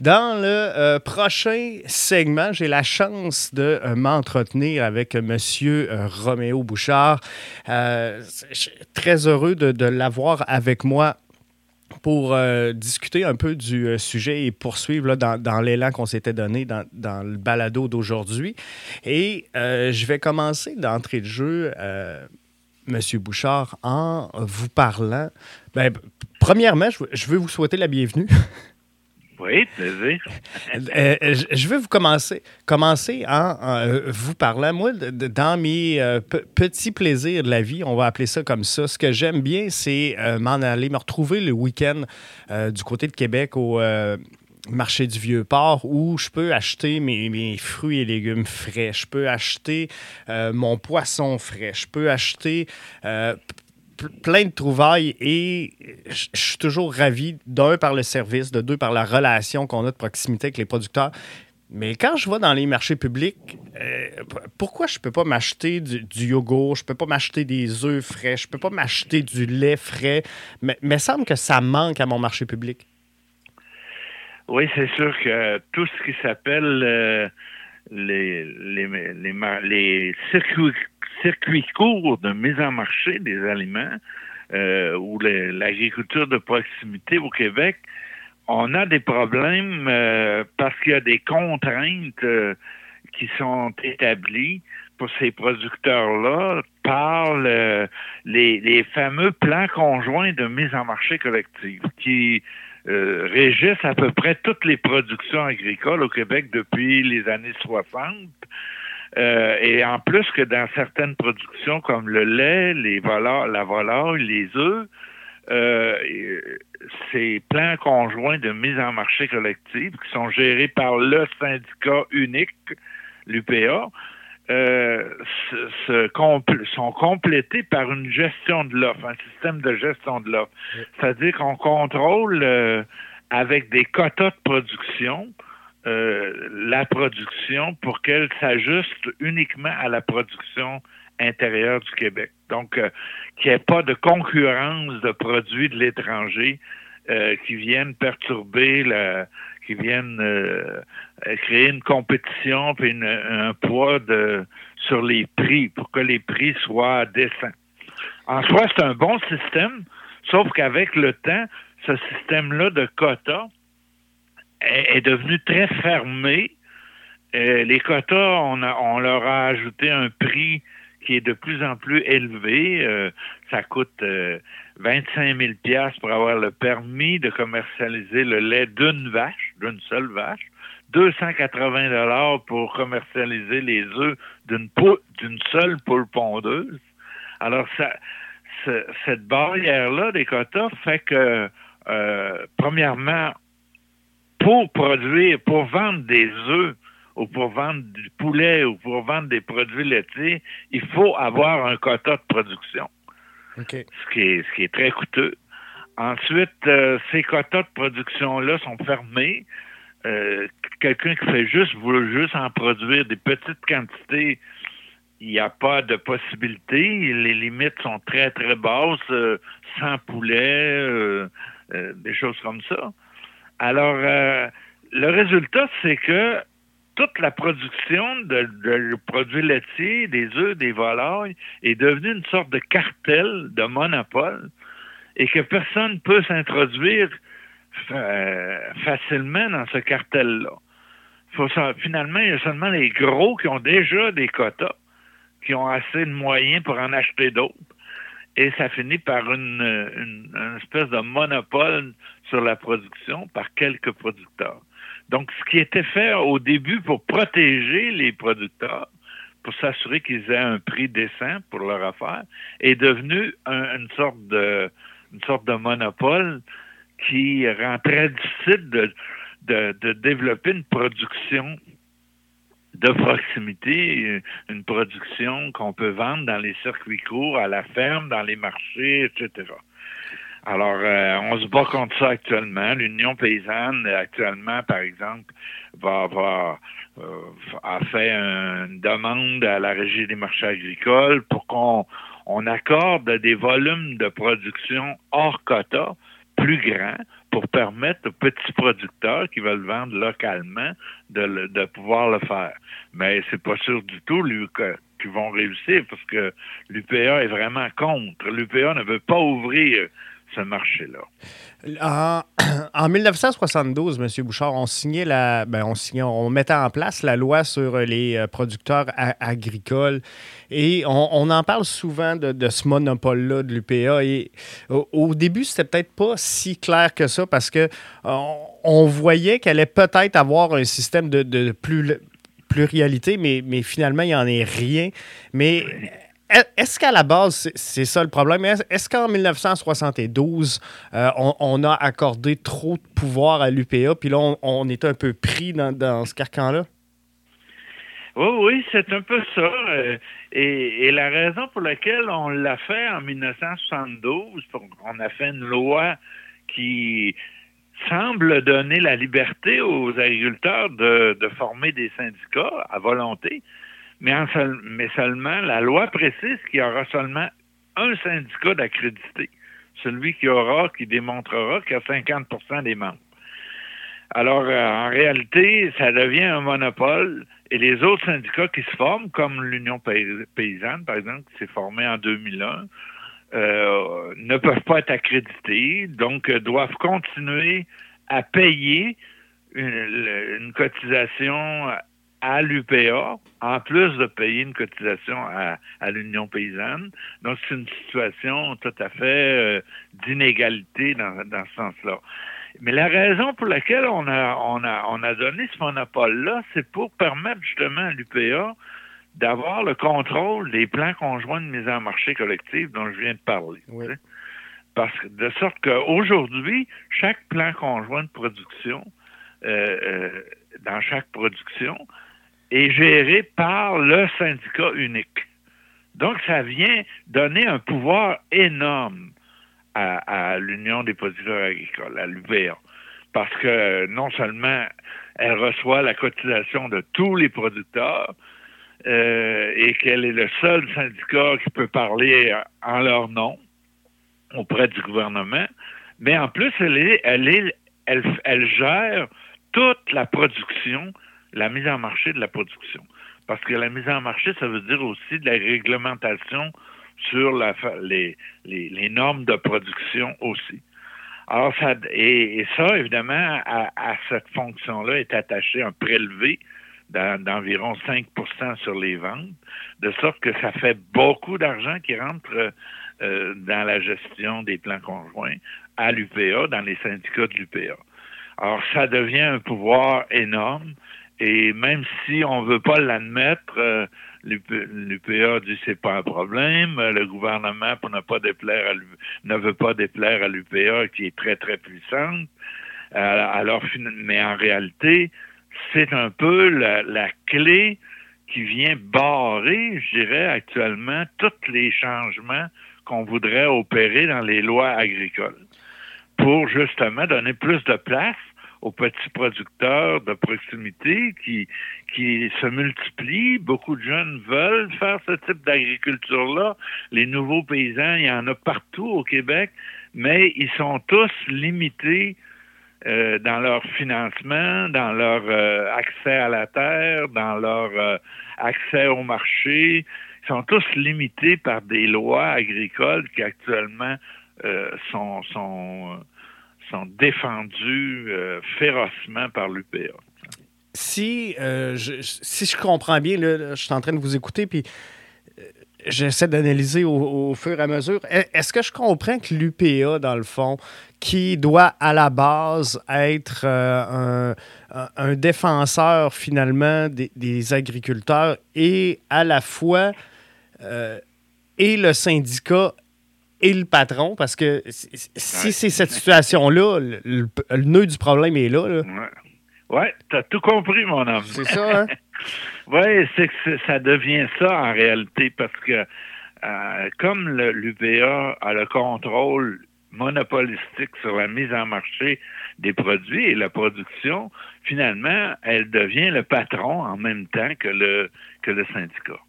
Dans le euh, prochain segment, j'ai la chance de euh, m'entretenir avec M. Roméo Bouchard. très heureux de, l'avoir avec moi pour discuter un peu du sujet et poursuivre dans, l'élan qu'on s'était donné dans, le balado d'aujourd'hui. Et je vais commencer d'entrée de jeu Monsieur Bouchard, en vous parlant. Ben, premièrement, je veux vous souhaiter la bienvenue. Oui, plaisir. Euh, euh, je veux vous commencer, commencer en, euh, vous parlant. Moi, dans mes petits plaisirs de la vie, on va appeler ça comme ça, ce que j'aime bien, c'est m'en aller, me retrouver le week-end du côté de Québec au marché du Vieux-Port où je peux acheter mes, fruits et légumes frais, je peux acheter mon poisson frais, je peux acheter plein de trouvailles et je suis toujours ravi, d'un, par le service, de deux, par la relation qu'on a de proximité avec les producteurs. Mais quand je vais dans les marchés publics, euh, pourquoi je ne peux pas m'acheter du, du, yogourt, je ne peux pas m'acheter des œufs frais, je ne peux pas m'acheter du lait frais? Mais il semble que ça manque à mon marché public. Oui, c'est sûr que tout ce qui s'appelle euh, les, les, les, circuits, circuits courts de mise en marché des aliments euh, ou l'agriculture de proximité au Québec, on a des problèmes euh, parce qu'il y a des contraintes qui sont établies pour ces producteurs-là par les, fameux plans conjoints de mise en marché collective qui euh, régissent à peu près toutes les productions agricoles au Québec depuis les années 60. Euh, et en plus que dans certaines productions comme le lait, les la volaille, les œufs, euh, ces plans conjoints de mise en marché collective qui sont gérés par le syndicat unique, l'UPA, euh, sont complétés par une gestion de l'offre, un système de gestion de l'offre. C'est-à-dire qu'on contrôle euh, avec des quotas de production euh, la production pour qu'elle s'ajuste uniquement à la production intérieure du Québec. Donc, qu'il n'y ait pas de concurrence de produits de l'étranger qui viennent perturber la, qui viennent euh, créer une compétition puis un poids de, sur les prix pour que les prix soient décents. En soi, c'est un bon système, sauf qu'avec le temps, ce système-là de quotas est, devenu très fermé. Euh, les quotas, on, on leur a ajouté un prix qui est de plus en plus élevé. Euh, ça coûte 25 000 pièces pour avoir le permis de commercialiser le lait d'une vache, d'une seule vache. 280 dollars pour commercialiser les œufs d'une d'une seule poule pondeuse. Alors ça, cette barrière-là des quotas fait que euh, premièrement, pour produire, pour vendre des œufs ou pour vendre du poulet ou pour vendre des produits laitiers, il faut avoir un quota de production ce, qui est, ce qui est très coûteux. Ensuite, euh, ces quotas de production-là sont fermés. Euh, quelqu'un qui fait juste, veut juste en produire des petites quantités, il n'y a pas de possibilité. Les limites sont très, très basses, euh, sans poulet, des choses comme ça. Alors, le résultat, c'est que toute la production de, produits laitiers, des œufs, des volailles est devenue une sorte de cartel, de monopole, et que personne ne peut s'introduire euh, facilement dans ce cartel-là. Finalement, il y a seulement les gros qui ont déjà des quotas, qui ont assez de moyens pour en acheter d'autres. Et ça finit par une, une espèce de monopole sur la production par quelques producteurs. Donc, ce qui était fait au début pour protéger les producteurs, pour s'assurer qu'ils aient un prix décent pour leur affaire, est devenu une sorte de une sorte de monopole qui rend très difficile de, de, développer une production de proximité, une production qu'on peut vendre dans les circuits courts, à la ferme, dans les marchés, etc. Alors, euh, on se bat contre ça actuellement. L'Union paysanne, actuellement, par exemple, va avoir euh, a fait une demande à la Régie des marchés agricoles pour qu'on on accorde des volumes de production hors quota plus grand pour permettre aux petits producteurs qui veulent vendre localement de, de pouvoir le faire. Mais c'est pas sûr du tout qu'ils vont réussir parce que l'UPA est vraiment contre. L'UPA ne veut pas ouvrir ce marché-là. En, en, 1972, M. Bouchard, on signait la, ben on, signait, on mettait en place la loi sur les euh, producteurs agricoles et on, en parle souvent de, ce monopole-là de l'UPA. Et au, début, c'était peut-être pas si clair que ça parce que on, voyait qu'elle allait peut-être avoir un système de, de plus pluralité, mais, mais finalement, il n'y en est rien. Mais est-ce qu'à la base, c'est ça le problème? Est-ce qu'en 1972, euh, on, a accordé trop de pouvoir à l'UPA, puis là, on, est un peu pris dans, ce carcan-là? Oui, oui, c'est un peu ça. Euh, et, la raison pour laquelle on l'a fait en 1972, on a fait une loi qui semble donner la liberté aux agriculteurs de former des syndicats à volonté mais, mais seulement la loi précise qu'il y aura seulement un syndicat d'accrédité, celui qui aura, qui démontrera qu'il y a 50% des membres. Alors, euh, en réalité, ça devient un monopole et les autres syndicats qui se forment, comme l'Union paysanne, par exemple, qui s'est formée en 2001, euh, ne peuvent pas être accrédités, donc euh, doivent continuer à payer une, une cotisation à l'UPA, en plus de payer une cotisation à, l'Union paysanne. Donc, c'est une situation tout à fait euh, d'inégalité dans, ce sens-là. Mais la raison pour laquelle on a, on a, on a donné ce monopole-là, c'est pour permettre justement à l'UPA d'avoir le contrôle des plans conjoints de mise en marché collective dont je viens de parler. Parce que de sorte qu'aujourd'hui, chaque plan conjoint de production, euh, euh, dans chaque production, est géré par le syndicat unique. Donc, ça vient donner un pouvoir énorme à, l'Union des producteurs agricoles, à l'UVA, parce que non seulement elle reçoit la cotisation de tous les producteurs euh, et qu'elle est le seul syndicat qui peut parler en leur nom auprès du gouvernement, mais en plus, elle, gère toute la production la mise en marché de la production. Parce que la mise en marché, ça veut dire aussi de la réglementation sur la, les, les, normes de production aussi. Alors, ça, et, ça, évidemment, à, cette fonction-là est attaché un prélevé d'environ 5% sur les ventes, de sorte que ça fait beaucoup d'argent qui rentre euh, dans la gestion des plans conjoints à l'UPA, dans les syndicats de l'UPA. Alors, ça devient un pouvoir énorme et même si on veut pas l'admettre, euh, l'UPA dit c'est pas un problème. Euh, le gouvernement pour ne pas déplaire ne veut pas déplaire à l'UPA qui est très très puissante. Euh, alors, mais en réalité, c'est un peu la, clé qui vient barrer, je dirais, actuellement tous les changements qu'on voudrait opérer dans les lois agricoles pour justement donner plus de place aux petits producteurs de proximité qui, qui se multiplient. Beaucoup de jeunes veulent faire ce type d'agriculture-là. Les nouveaux paysans, il y en a partout au Québec, mais ils sont tous limités euh, dans leur financement, dans leur euh, accès à la terre, dans leur euh, accès au marché. Ils sont tous limités par des lois agricoles qui actuellement sont, sont sont défendus euh, férocement par l'UPA. Si, euh, je, si je comprends bien, là, je suis en train de vous écouter, puis euh, j'essaie d'analyser au, fur et à mesure. Est-ce que je comprends que l'UPA, dans le fond, qui doit à la base être un, défenseur finalement des, agriculteurs et à la fois et le syndicat et le patron, parce que si c'est cette situation-là, le, nœud du problème est là. là. Ouais, t'as tout compris, mon homme. C'est ça, hein? oui, c'est que ça devient ça en réalité, parce que euh, comme l'UPA a le contrôle monopolistique sur la mise en marché des produits et la production, finalement, elle devient le patron en même temps que le, que le syndicat.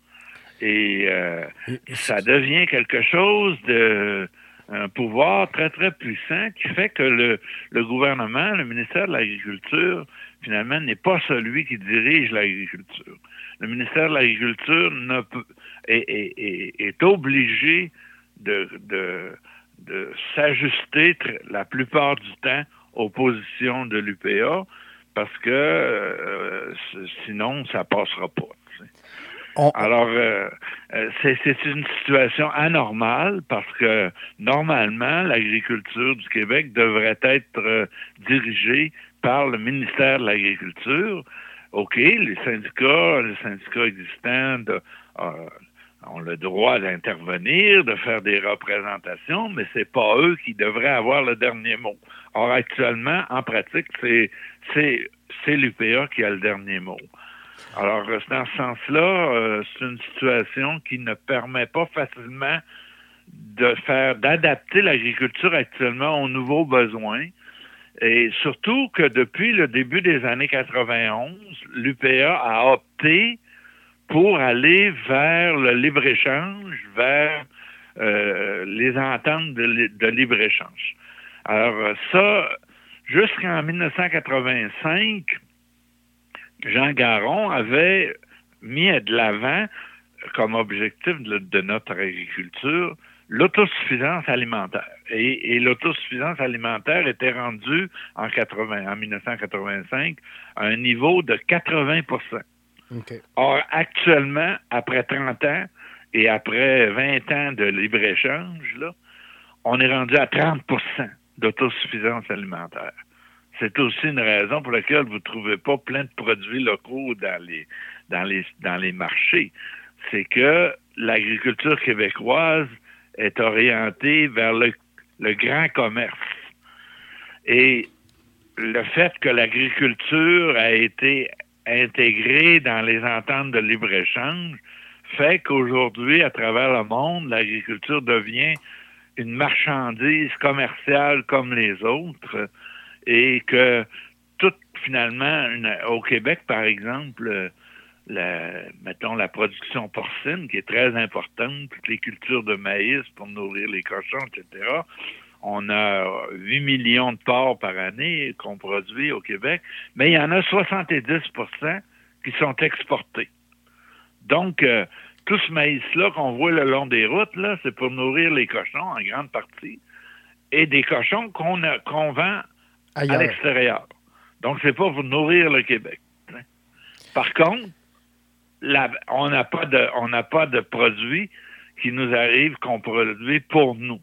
Et euh, ça devient quelque chose de un pouvoir très, très puissant qui fait que le, le gouvernement, le ministère de l'Agriculture, finalement, n'est pas celui qui dirige l'agriculture. Le ministère de l'Agriculture est, est, est, obligé de, de, de s'ajuster la plupart du temps aux positions de l'UPA parce que euh, sinon, ça passera pas. Alors, euh, euh, c'est une situation anormale parce que normalement, l'agriculture du Québec devrait être dirigée par le ministère de l'Agriculture. OK, les syndicats, les syndicats existants ont le droit d'intervenir, de faire des représentations, mais c'est pas eux qui devraient avoir le dernier mot. Or, actuellement, en pratique, c'est l'UPA qui a le dernier mot. Alors, dans ce sens-là, euh, c'est une situation qui ne permet pas facilement de faire, d'adapter l'agriculture actuellement aux nouveaux besoins. Et surtout que depuis le début des années 91, l'UPA a opté pour aller vers le libre-échange, vers euh, les ententes de, libre-échange. Alors ça, jusqu'en 1985, Jean Garon avait mis de l'avant comme objectif de, notre agriculture l'autosuffisance alimentaire. Et, l'autosuffisance alimentaire était rendue en, 80, en 1985 à un niveau de 80% Or, actuellement, après 30 ans et après 20 ans de libre-échange, on est rendu à 30% d'autosuffisance alimentaire. C'est aussi une raison pour laquelle vous ne trouvez pas plein de produits locaux dans les, marchés. C'est que l'agriculture québécoise est orientée vers le, grand commerce. Et le fait que l'agriculture a été intégré dans les ententes de libre-échange fait qu'aujourd'hui, à travers le monde, l'agriculture devient une marchandise commerciale comme les autres et que tout finalement, au Québec, par exemple, la, mettons la production porcine, qui est très importante, toutes les cultures de maïs pour nourrir les cochons, etc., on a 8 millions de porcs par année qu'on produit au Québec, mais il y en a 70% qui sont exportés. Donc, euh, tout ce maïs-là qu'on voit le long des routes, c'est pour nourrir les cochons en grande partie, et des cochons qu'on vend à l'extérieur. Donc, c'est pas pour nourrir le Québec. Hein. Par contre, on n'a pas de on n'a pas de produits qui nous arrivent qu'on produit pour nous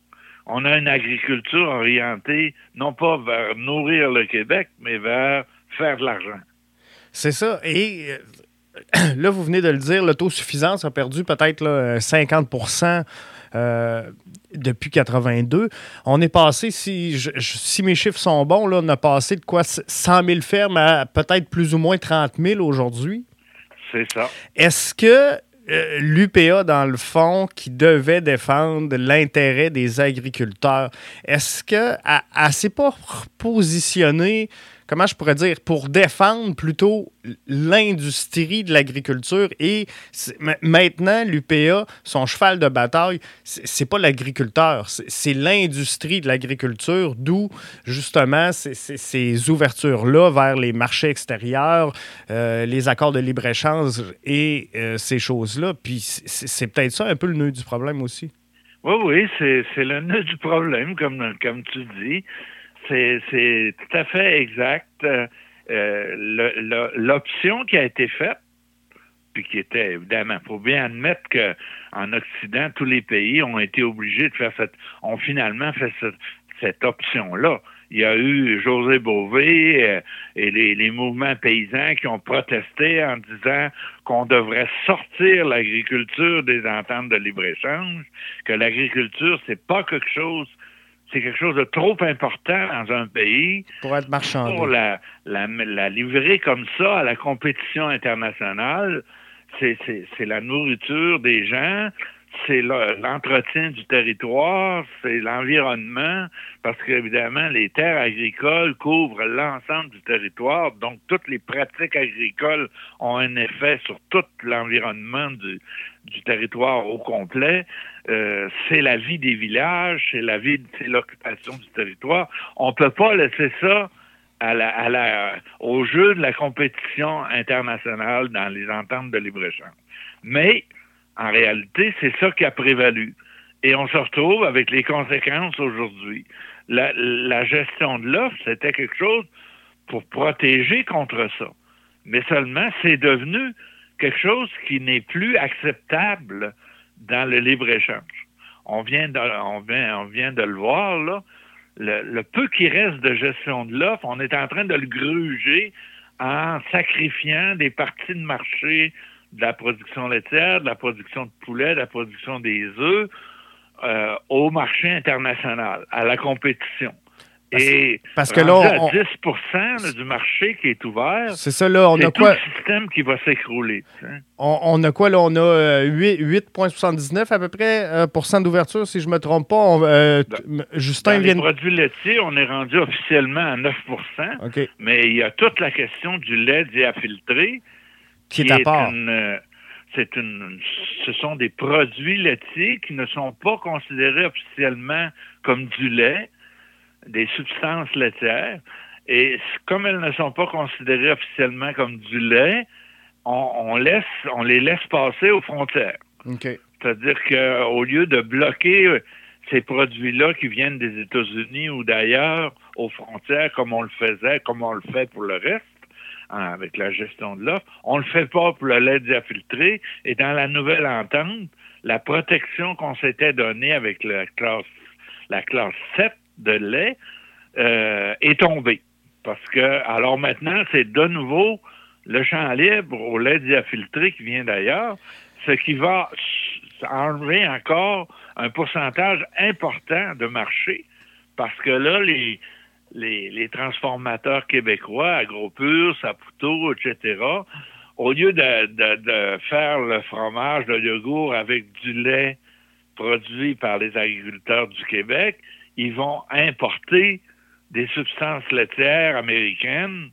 on a une agriculture orientée non pas vers nourrir le Québec, mais vers faire de l'argent. C'est ça. Et euh, là, vous venez de le dire, l'autosuffisance a perdu peut-être 50 euh, depuis 82. On est passé, si, si mes chiffres sont bons, là, on a passé de quoi 100 000 fermes à peut-être plus ou moins 30 000 aujourd'hui. C'est ça. Est-ce que euh, l'UPA, dans le fond, qui devait défendre l'intérêt des agriculteurs, est-ce qu'elle ne s'est pas positionnée comment je pourrais dire, pour défendre plutôt l'industrie de l'agriculture. Et maintenant, l'UPA, son cheval de bataille, c'est pas l'agriculteur, c'est l'industrie de l'agriculture, d'où justement ces, ouvertures-là vers les marchés extérieurs, euh, les accords de libre-échange et euh, ces choses-là. Puis c'est peut-être ça un peu le nœud du problème aussi. Oui, oui, c'est le nœud du problème, comme, comme tu dis c'est tout à fait exact. Euh, l'option qui a été faite, puis qui était évidemment, faut bien admettre qu'en Occident, tous les pays ont été obligés de faire cette, ont finalement fait cette, option-là. Il y a eu José Bové euh, et les, les, mouvements paysans qui ont protesté en disant qu'on devrait sortir l'agriculture des ententes de libre-échange, que l'agriculture, c'est pas quelque chose c'est quelque chose de trop important dans un pays. Pour être marchand. Pour la, la, la, livrer comme ça à la compétition internationale, c'est la nourriture des gens, c'est l'entretien du territoire, c'est l'environnement, parce qu'évidemment, les terres agricoles couvrent l'ensemble du territoire, donc toutes les pratiques agricoles ont un effet sur tout l'environnement du, territoire au complet. Euh, c'est la vie des villages, c'est la vie, c'est l'occupation du territoire. On peut pas laisser ça à la, à la, au jeu de la compétition internationale dans les ententes de libre-échange. Mais en réalité, c'est ça qui a prévalu. Et on se retrouve avec les conséquences aujourd'hui. La, gestion de l'offre, c'était quelque chose pour protéger contre ça. Mais seulement, c'est devenu quelque chose qui n'est plus acceptable dans le libre-échange. On vient, de, le voir, là. Le peu qui reste de gestion de l'offre, on est en train de le gruger en sacrifiant des parties de marché de la production laitière, de la production de poulet, de la production des œufs euh, au marché international, à la compétition. Et parce que là, on, 10% du marché qui est ouvert. C'est ça, là, on a quoi? le système qui va s'écrouler. On, a quoi, là? On a 8,79 euh, à peu près euh, d'ouverture, si je ne me trompe pas. Ben, Justin dans vient... les produits laitiers, on est rendu officiellement à 9 Mais il y a toute la question du lait diafiltré qui est à part. Euh, c'est une, ce sont des produits laitiers qui ne sont pas considérés officiellement comme du lait, des substances laitières. Et comme elles ne sont pas considérées officiellement comme du lait, on, laisse, on les laisse passer aux frontières. C'est-à-dire qu'au lieu de bloquer ces produits-là qui viennent des États-Unis ou d'ailleurs aux frontières, comme on le faisait, comme on le fait pour le reste, Hein, avec la gestion de l'offre. On ne le fait pas pour le lait diafiltré. Et dans la nouvelle entente, la protection qu'on s'était donnée avec la classe, la classe 7 de lait euh, est tombée. Parce que, alors maintenant, c'est de nouveau le champ libre au lait diafiltré qui vient d'ailleurs, ce qui va enlever encore un pourcentage important de marché. Parce que là, les, les, transformateurs québécois, Agropur, Saputo, etc., au lieu de, faire le fromage, le yogourt avec du lait produit par les agriculteurs du Québec, ils vont importer des substances laitières américaines,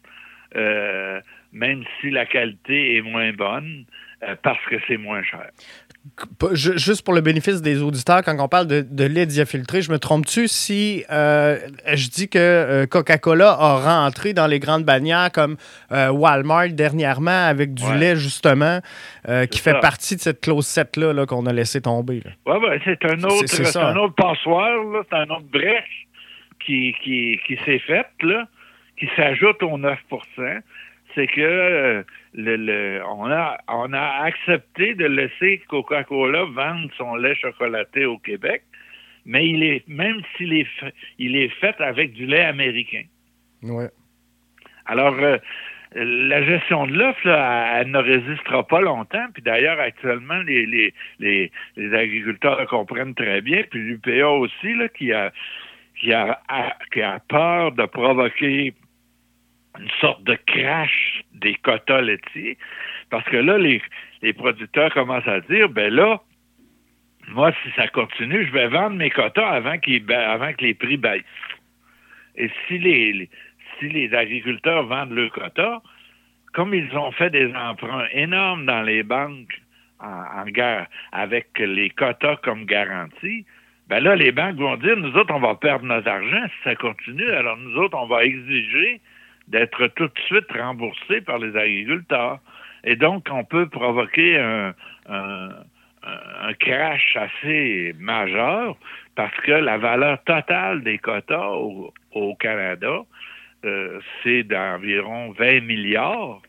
euh, même si la qualité est moins bonne, euh, parce que c'est moins cher juste pour le bénéfice des auditeurs, quand on parle de, lait diafiltré, je me trompe-tu si euh, je dis que euh, Coca-Cola a rentré dans les grandes bannières comme euh, Walmart dernièrement avec du lait, justement, qui fait partie de cette clause 7-là qu'on a laissé tomber? Oui, ben, c'est un un autre passoire, c'est un autre brèche qui, qui, qui s'est faite, là, qui s'ajoute aux 9 c'est que le, on, a, on a accepté de laisser Coca-Cola vendre son lait chocolaté au Québec, mais il est même s'il est fait, il est fait avec du lait américain. Ouais. Alors euh, la gestion de l'offre, elle, ne résistera pas longtemps. Puis d'ailleurs, actuellement, les, les, les, les, agriculteurs le comprennent très bien. Puis l'UPA aussi, là, qui a, qui a, qui a peur de provoquer une sorte de crash des quotas laitiers, parce que là, les, les producteurs commencent à dire, ben là, moi, si ça continue, je vais vendre mes quotas avant, avant que les prix baissent. Et si les, si les agriculteurs vendent leurs quotas, comme ils ont fait des emprunts énormes dans les banques en, en guerre avec les quotas comme garantie, ben là, les banques vont dire, nous autres, on va perdre notre argent si ça continue, alors nous autres, on va exiger d'être tout de suite remboursé par les agriculteurs. Et donc, on peut provoquer un, crash assez majeur parce que la valeur totale des quotas au, Canada, euh, c'est d'environ 20 milliards.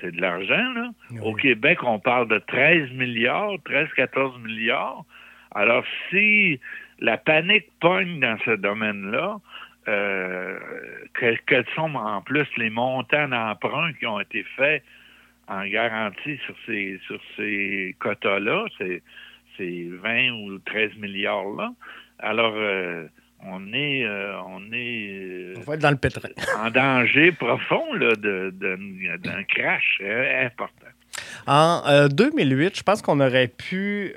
C'est de l'argent, là. Au Québec, on parle de 13 milliards, 13-14 milliards. Alors, si la panique pogne dans ce domaine-là, euh, quels sont en plus les montants d'emprunt qui ont été faits en garantie sur ces sur ces quotas-là, c'est 20 ou 13 milliards là. Alors euh, on est euh, on est on va être dans le pétrole. en danger profond là, de, d'un crash important. En 2008, je pense qu'on aurait pu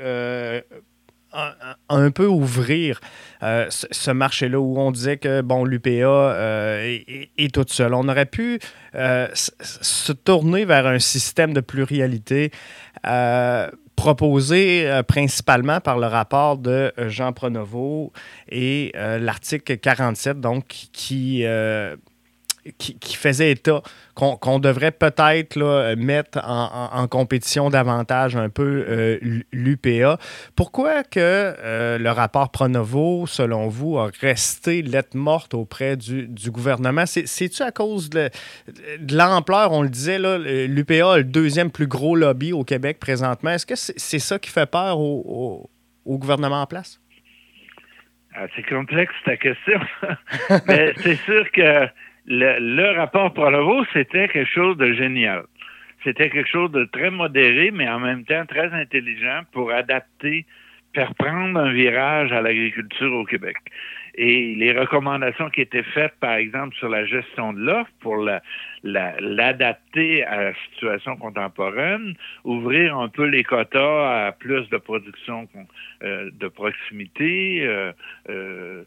un, peu ouvrir euh, ce, marché-là où on disait que bon l'UPA euh, est, toute seule. On aurait pu euh, se tourner vers un système de pluralité proposé principalement par le rapport de Jean Pronovo et l'article 47, donc qui qui, faisait état qu'on devrait peut-être mettre en, compétition davantage un peu euh, l'UPA. Pourquoi que euh, le rapport Pronovo, selon vous, a resté lettre morte auprès du, gouvernement? C'est-tu à cause de, l'ampleur, on le disait, l'UPA a le deuxième plus gros lobby au Québec présentement. Est-ce que c'est ça qui fait peur au, gouvernement en place? Ah, c'est complexe ta question. Mais c'est sûr que le, rapport Pronovo, c'était quelque chose de génial. C'était quelque chose de très modéré, mais en même temps très intelligent pour adapter, faire prendre un virage à l'agriculture au Québec. Et les recommandations qui étaient faites, par exemple, sur la gestion de l'offre pour l'adapter à la situation contemporaine, ouvrir un peu les quotas à plus de production euh, de proximité, euh, euh,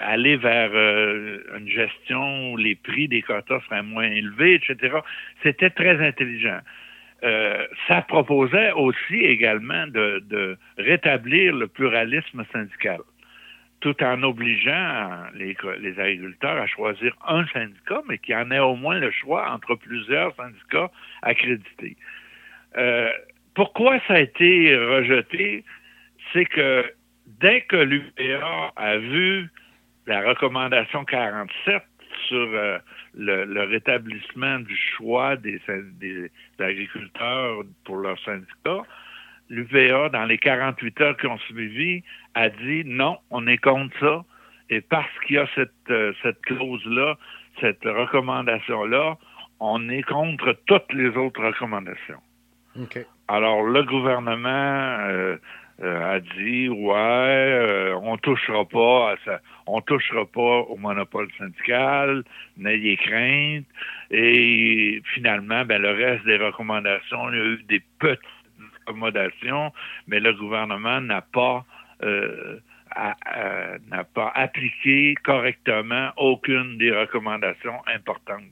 aller vers une gestion où les prix des quotas seraient moins élevés, etc. C'était très intelligent. ça proposait aussi également de rétablir le pluralisme syndical tout en obligeant les, agriculteurs à choisir un syndicat, mais qui en ait au moins le choix entre plusieurs syndicats accrédités. Euh, pourquoi ça a été rejeté? C'est que dès que l'UPA a vu la recommandation 47 sur euh, le, rétablissement du choix des, des agriculteurs pour leur syndicat, l'UVA, dans les 48 heures qui ont suivi, a dit non, on est contre ça. Et parce qu'il y a cette, euh, cette clause-là, cette recommandation-là, on est contre toutes les autres recommandations. Alors, le gouvernement euh, euh, a dit ouais, on touchera pas à ça, on touchera pas au monopole syndical, n'ayez crainte. Et finalement, ben, le reste des recommandations, il y a eu des petits accommodation, mais le gouvernement n'a pas euh, n'a pas appliqué correctement aucune des recommandations importantes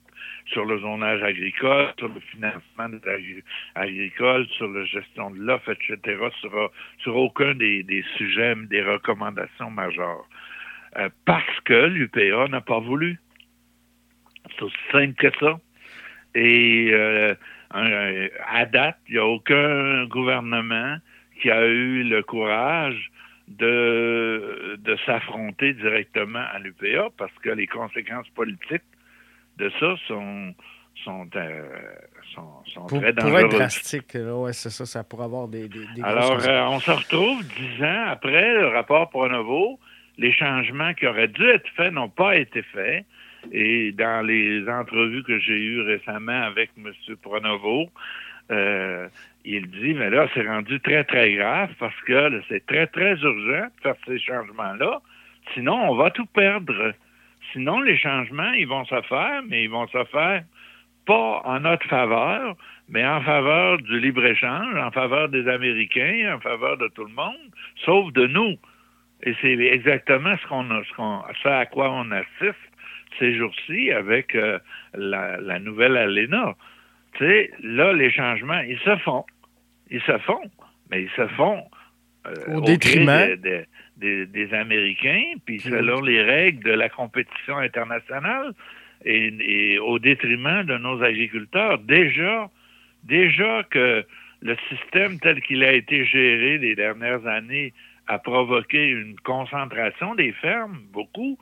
sur le zonage agricole, sur le financement agricole, sur la gestion de l'offre, etc., sur, aucun des, des, sujets, des recommandations majeures. Euh, parce que l'UPA n'a pas voulu. C'est aussi simple que ça. Et euh, à date, il n'y a aucun gouvernement qui a eu le courage de, de s'affronter directement à l'UPA parce que les conséquences politiques de ça sont, sont, euh, sont, très dangereuses. Pour être drastique, ouais, c'est ça, ça pourrait avoir des, des, Alors, euh, on se retrouve dix ans après le rapport Pronovo, les changements qui auraient dû être faits n'ont pas été faits. Et dans les entrevues que j'ai eues récemment avec M. Pronovo, euh, il dit, mais là, c'est rendu très, très grave parce que c'est très, très urgent de faire ces changements-là. Sinon, on va tout perdre. Sinon, les changements, ils vont se faire, mais ils vont se faire pas en notre faveur, mais en faveur du libre-échange, en faveur des Américains, en faveur de tout le monde, sauf de nous. Et c'est exactement ce qu'on ce, ce à quoi on assiste ces jours-ci avec euh, la, nouvelle ALENA. Tu sais, là, les changements, ils se font. Ils se font, mais ils se font euh, au, détriment des, Américains, puis selon les règles de la compétition internationale et, au détriment de nos agriculteurs. Déjà, déjà que le système tel qu'il a été géré les dernières années a provoqué une concentration des fermes, beaucoup,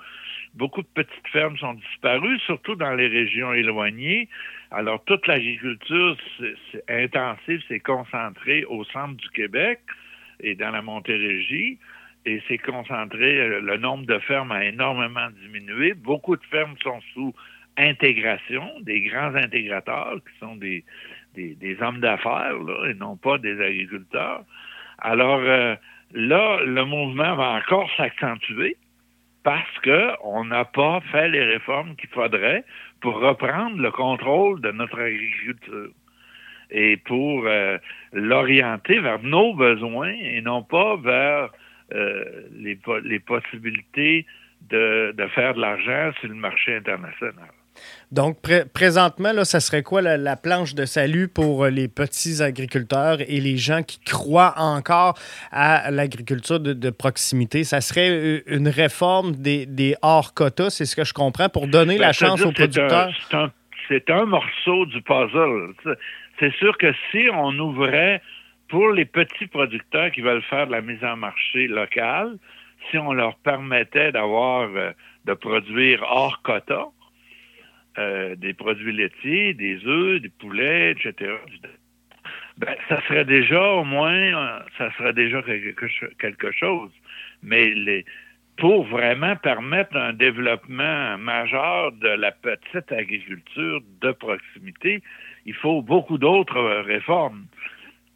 Beaucoup de petites fermes sont disparues, surtout dans les régions éloignées. Alors, toute l'agriculture intensive s'est concentrée au centre du Québec et dans la Montérégie. Et s'est concentré, euh, le nombre de fermes a énormément diminué. Beaucoup de fermes sont sous intégration, des grands intégrateurs qui sont des, des, hommes d'affaires et non pas des agriculteurs. Alors euh, là, le mouvement va encore s'accentuer parce qu'on n'a pas fait les réformes qu'il faudrait pour reprendre le contrôle de notre agriculture. et pour euh, l'orienter vers nos besoins et non pas vers euh, les, les, possibilités de, de, faire de l'argent sur le marché international. Donc, présentement, là, ça serait quoi la, planche de salut pour les petits agriculteurs et les gens qui croient encore à l'agriculture de, proximité? Ça serait euh, une réforme des, des hors-quotas, c'est ce que je comprends, pour donner la ben, chance aux producteurs? C'est un, un, morceau du puzzle. C'est sûr que si on ouvrait pour les petits producteurs qui veulent faire de la mise en marché locale, si on leur permettait d'avoir euh, de produire hors quota, euh, des produits laitiers, des œufs, des poulets, etc. Ben, ça serait déjà au moins, euh, ça serait déjà quelque, chose. Mais pour vraiment permettre un développement majeur de la petite agriculture de proximité, il faut beaucoup d'autres réformes.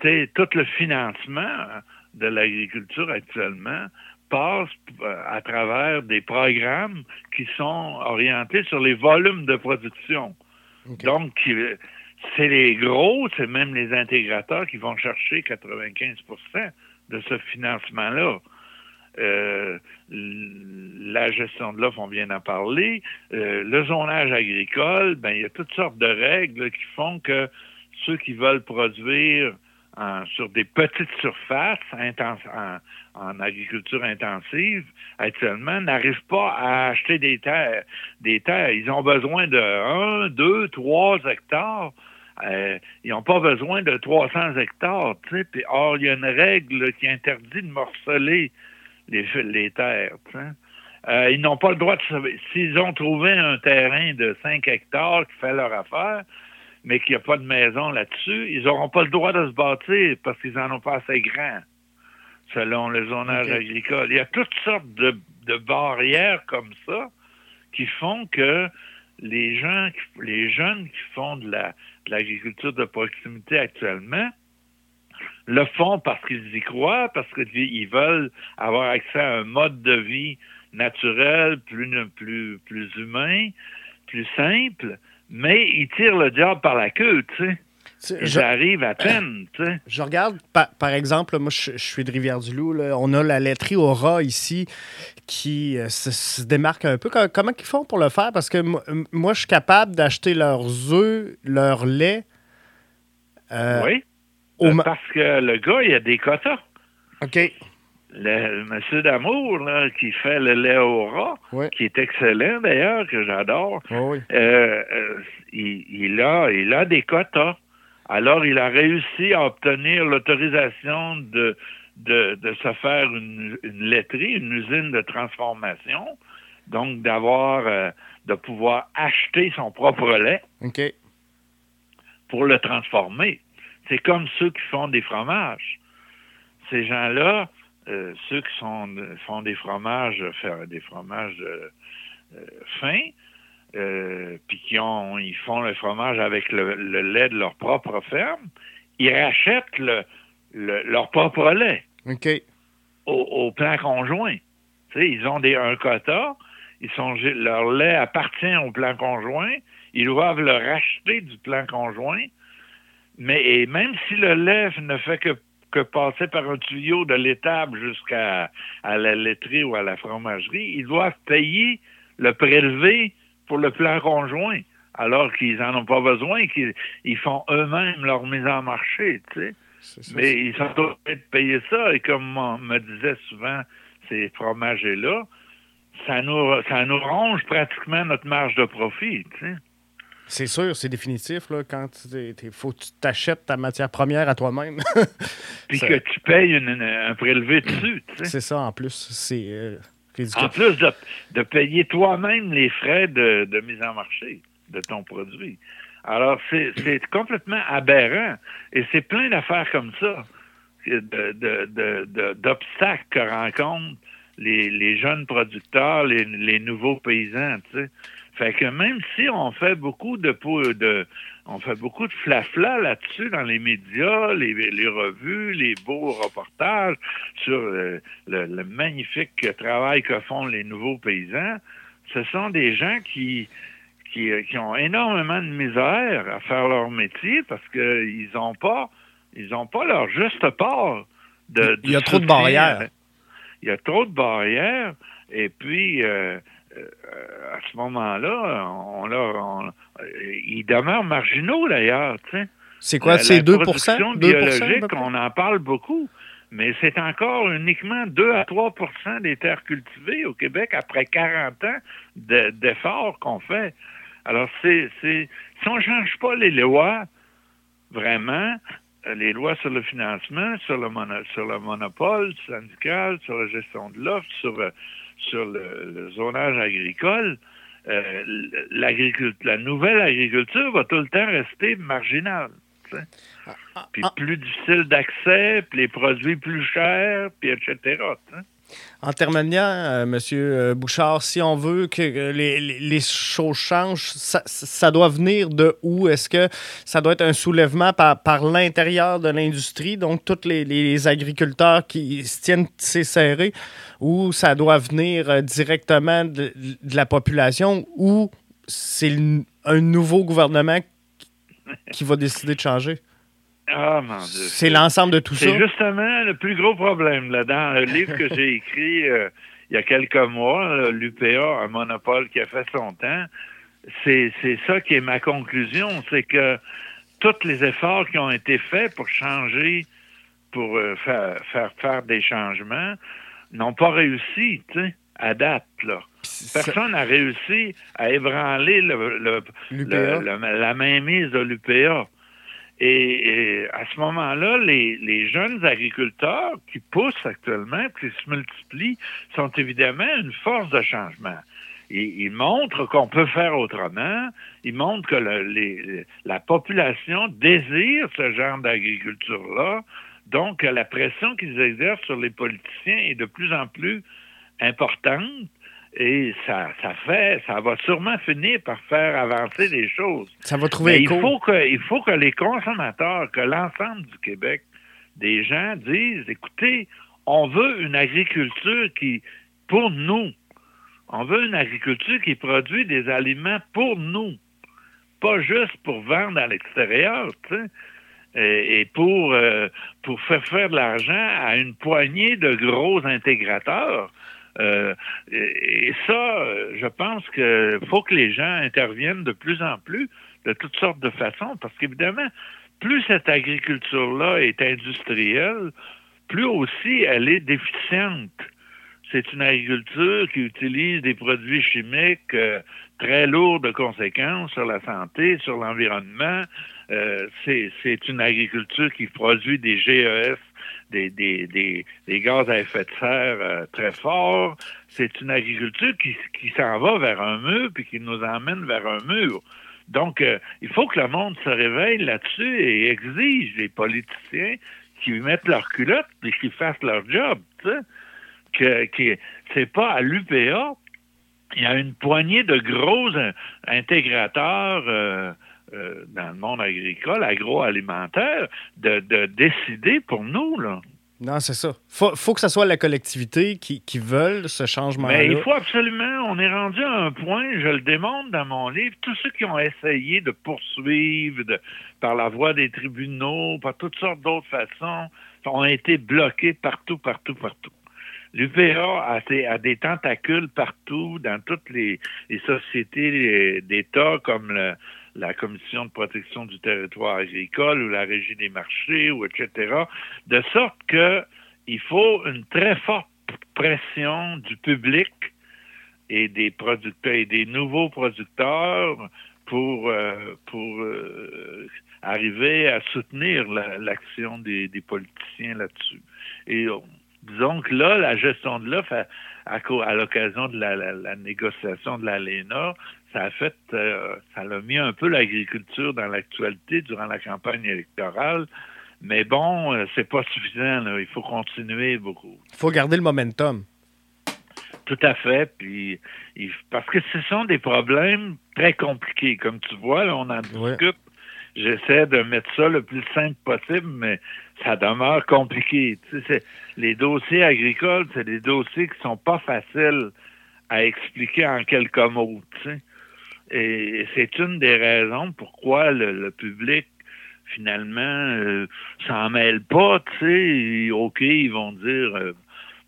sais, tout le financement de l'agriculture actuellement passe euh, à travers des programmes qui sont orientés sur les volumes de production. Donc, c'est les gros, c'est même les intégrateurs qui vont chercher 95% de ce financement-là. Euh, la gestion de l'offre, on vient d'en parler. Euh, le zonage agricole, ben, il y a toutes sortes de règles qui font que ceux qui veulent produire sur des petites surfaces en, agriculture intensive, actuellement, n'arrivent pas à acheter des terres. Des terres. Ils ont besoin de 1, 2, 3 hectares. Euh, ils n'ont pas besoin de 300 hectares. Or, il y a une règle qui interdit de morceler les, les terres. Euh, ils n'ont pas le droit de... S'ils ont trouvé un terrain de 5 hectares qui fait leur affaire, mais qu'il n'y a pas de maison là-dessus, ils n'auront pas le droit de se bâtir parce qu'ils n'en ont pas assez grand, selon le zonage agricole. Il y a toutes sortes de, barrières comme ça qui font que les gens, les jeunes qui font de l'agriculture de, proximité actuellement le font parce qu'ils y croient, parce qu'ils veulent avoir accès à un mode de vie naturel, plus, plus, plus humain, plus simple, mais il tire le diable par la queue, tu sais. J'arrive à peine, tu sais. Je regarde, par, exemple, moi, je, suis de Rivière-du-Loup. On a la laiterie Aura ici qui euh, se, démarque un peu. Comment ils font pour le faire? Parce que moi, je suis capable d'acheter leurs œufs, leur lait. Euh, oui. Parce que le gars, il a des quotas. OK le monsieur d'amour qui fait le lait au rat, qui est excellent d'ailleurs, que j'adore, euh, euh, il, a, il a des quotas. Alors, il a réussi à obtenir l'autorisation de, de, se faire une, laiterie, une usine de transformation, donc d'avoir, euh, de pouvoir acheter son propre lait pour le transformer. C'est comme ceux qui font des fromages. Ces gens-là, euh, ceux qui sont, font des fromages, faire des fromages euh, euh, fins, puis qui ont, ils font le fromage avec le, lait de leur propre ferme, ils rachètent le, leur propre lait au, plan conjoint. ils ont des, un quota, ils sont, leur lait appartient au plan conjoint, ils doivent le racheter du plan conjoint, mais même si le lait ne fait que que passer par un tuyau de l'étable jusqu'à à la laiterie ou à la fromagerie, ils doivent payer le prélevé pour le plan conjoint, alors qu'ils n'en ont pas besoin, qu'ils ils font eux-mêmes leur mise en marché, tu sais. Mais ils sont obligés de payer ça, et comme on me disait souvent ces fromagers-là, ça nous, ça nous ronge pratiquement notre marge de profit, tu sais. C'est sûr, c'est définitif. Là, quand il faut que tu t'achètes ta matière première à toi-même. Puis que tu payes un prélevé dessus. C'est ça, en plus. C'est euh, En plus de, payer toi-même les frais de, mise en marché de ton produit. Alors, c'est complètement aberrant. Et c'est plein d'affaires comme ça, d'obstacles que rencontrent les, jeunes producteurs, les, les nouveaux paysans. Tu sais. Fait que même si on fait beaucoup de, de on fait beaucoup de flafla là-dessus dans les médias, les, revues, les beaux reportages sur le, magnifique travail que font les nouveaux paysans, ce sont des gens qui qui, ont énormément de misère à faire leur métier parce qu'ils n'ont pas ils ont pas leur juste part de. Il y a trop de barrières. Il y a trop de barrières. Et puis, euh, euh, à ce moment-là, on, leur, ils demeurent marginaux d'ailleurs. C'est quoi, c'est 2 La biologique, on en parle beaucoup mais c'est encore uniquement 2 à 3% des terres cultivées au Québec après 40 ans d'efforts qu'on fait. Alors, c'est, si on ne change pas les lois, vraiment, euh, les lois sur le financement, sur le, sur le monopole syndical, sur la gestion de l'offre, sur, euh, sur le, zonage agricole, euh, la nouvelle agriculture va tout le temps rester marginale. Ah, ah, puis ah. plus difficile d'accès, puis les produits plus chers, puis etc. En terminant, euh, M. Euh, Bouchard, si on veut que les, choses changent, ça, doit venir de où? Est-ce que ça doit être un soulèvement par, l'intérieur de l'industrie, donc tous les, agriculteurs qui se tiennent assez serrés, ou ça doit venir euh, directement de, la population, ou c'est un nouveau gouvernement qui va décider de changer? Ah, mon Dieu. C'est l'ensemble de tout ça? C'est justement le plus gros problème là dans le livre que j'ai écrit euh, il y a quelques mois, l'UPA, un monopole qui a fait son temps. C'est ça qui est ma conclusion, c'est que tous les efforts qui ont été faits pour changer, pour euh, faire, faire, faire des changements, n'ont pas réussi, tu sais, à date, là. Personne n'a réussi à ébranler le, la mainmise de l'UPA. Et, à ce moment-là, les, jeunes agriculteurs qui poussent actuellement, qui se multiplient, sont évidemment une force de changement. ils montrent qu'on peut faire autrement. Ils montrent que la population désire ce genre d'agriculture-là. Donc, la pression qu'ils exercent sur les politiciens est de plus en plus importante. Et ça, ça fait, ça va sûrement finir par faire avancer les choses. Ça va trouver il faut que, il faut que les consommateurs, que l'ensemble du Québec, des gens disent, écoutez, on veut une agriculture qui, pour nous, on veut une agriculture qui produit des aliments pour nous, pas juste pour vendre à l'extérieur, tu sais, et, pour, euh, pour faire faire de l'argent à une poignée de gros intégrateurs. Euh, et, ça, je pense qu'il faut que les gens interviennent de plus en plus de toutes sortes de façons, parce qu'évidemment, plus cette agriculture-là est industrielle, plus aussi elle est déficiente. C'est une agriculture qui utilise des produits chimiques euh, très lourds de conséquences sur la santé, sur l'environnement. Euh, c'est une agriculture qui produit des GES des, des, des, des, gaz à effet de serre euh, très forts. C'est une agriculture qui, qui s'en va vers un mur puis qui nous emmène vers un mur. Donc, euh, il faut que le monde se réveille là-dessus et exige les politiciens qui mettent leur culotte et qui fassent leur job. Que, que c'est pas à l'UPA. Il y a une poignée de gros intégrateurs. Euh, euh, dans le monde agricole, agroalimentaire, de, de décider pour nous, là. Non, c'est ça. Faut, faut que ce soit la collectivité qui, qui veulent ce changement-là. Mais il faut absolument. On est rendu à un point, je le démontre dans mon livre, tous ceux qui ont essayé de poursuivre de, par la voie des tribunaux, par toutes sortes d'autres façons, ont été bloqués partout, partout, partout. L'UPA a, a, des tentacules partout dans toutes les, les sociétés d'État comme le, la Commission de protection du territoire agricole ou la Régie des marchés ou etc. De sorte que il faut une très forte pression du public et des producteurs et des nouveaux producteurs pour euh, pour euh, arriver à soutenir l'action des, politiciens là-dessus. Et disons que là, la gestion de l'offre, à, à, l'occasion de la, la, négociation de l'ALENA, ça a fait, euh, ça a mis un peu l'agriculture dans l'actualité durant la campagne électorale. Mais bon, euh, c'est pas suffisant. Il faut continuer beaucoup. Il faut garder le momentum. Tout à fait. Puis, parce que ce sont des problèmes très compliqués. Comme tu vois, là, on en discute. J'essaie de mettre ça le plus simple possible, mais ça demeure compliqué. Tu sais, les dossiers agricoles, c'est des dossiers qui sont pas faciles à expliquer en quelques mots. Tu sais. Et c'est une des raisons pourquoi le, public finalement euh, s'en mêle pas, tu sais. OK, ils vont dire euh,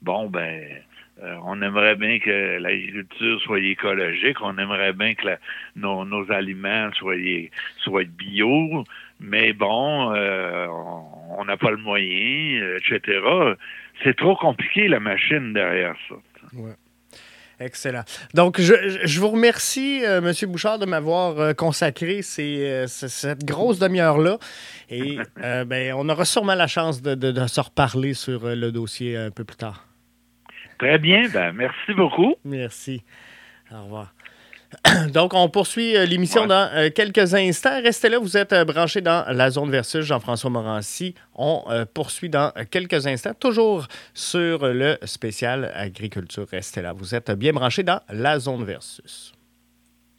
bon ben euh, on aimerait bien que l'agriculture soit écologique, on aimerait bien que nos, aliments soient, soient bio, mais bon, euh, on n'a pas le moyen, etc. C'est trop compliqué, la machine derrière ça. Excellent. Donc, je, vous remercie, euh, M. Bouchard, de m'avoir consacré cette grosse demi-heure-là. Et ben, on aura sûrement la chance de, de se reparler sur le dossier un peu plus tard. Très bien. Ben, merci beaucoup. Merci. Au revoir. Donc, on poursuit euh, l'émission dans euh, quelques instants. Restez là, vous êtes euh, branchés dans la zone versus Jean-François Morancy. On poursuit dans quelques instants, toujours sur le spécial agriculture. Restez là, vous êtes bien branchés dans la zone versus.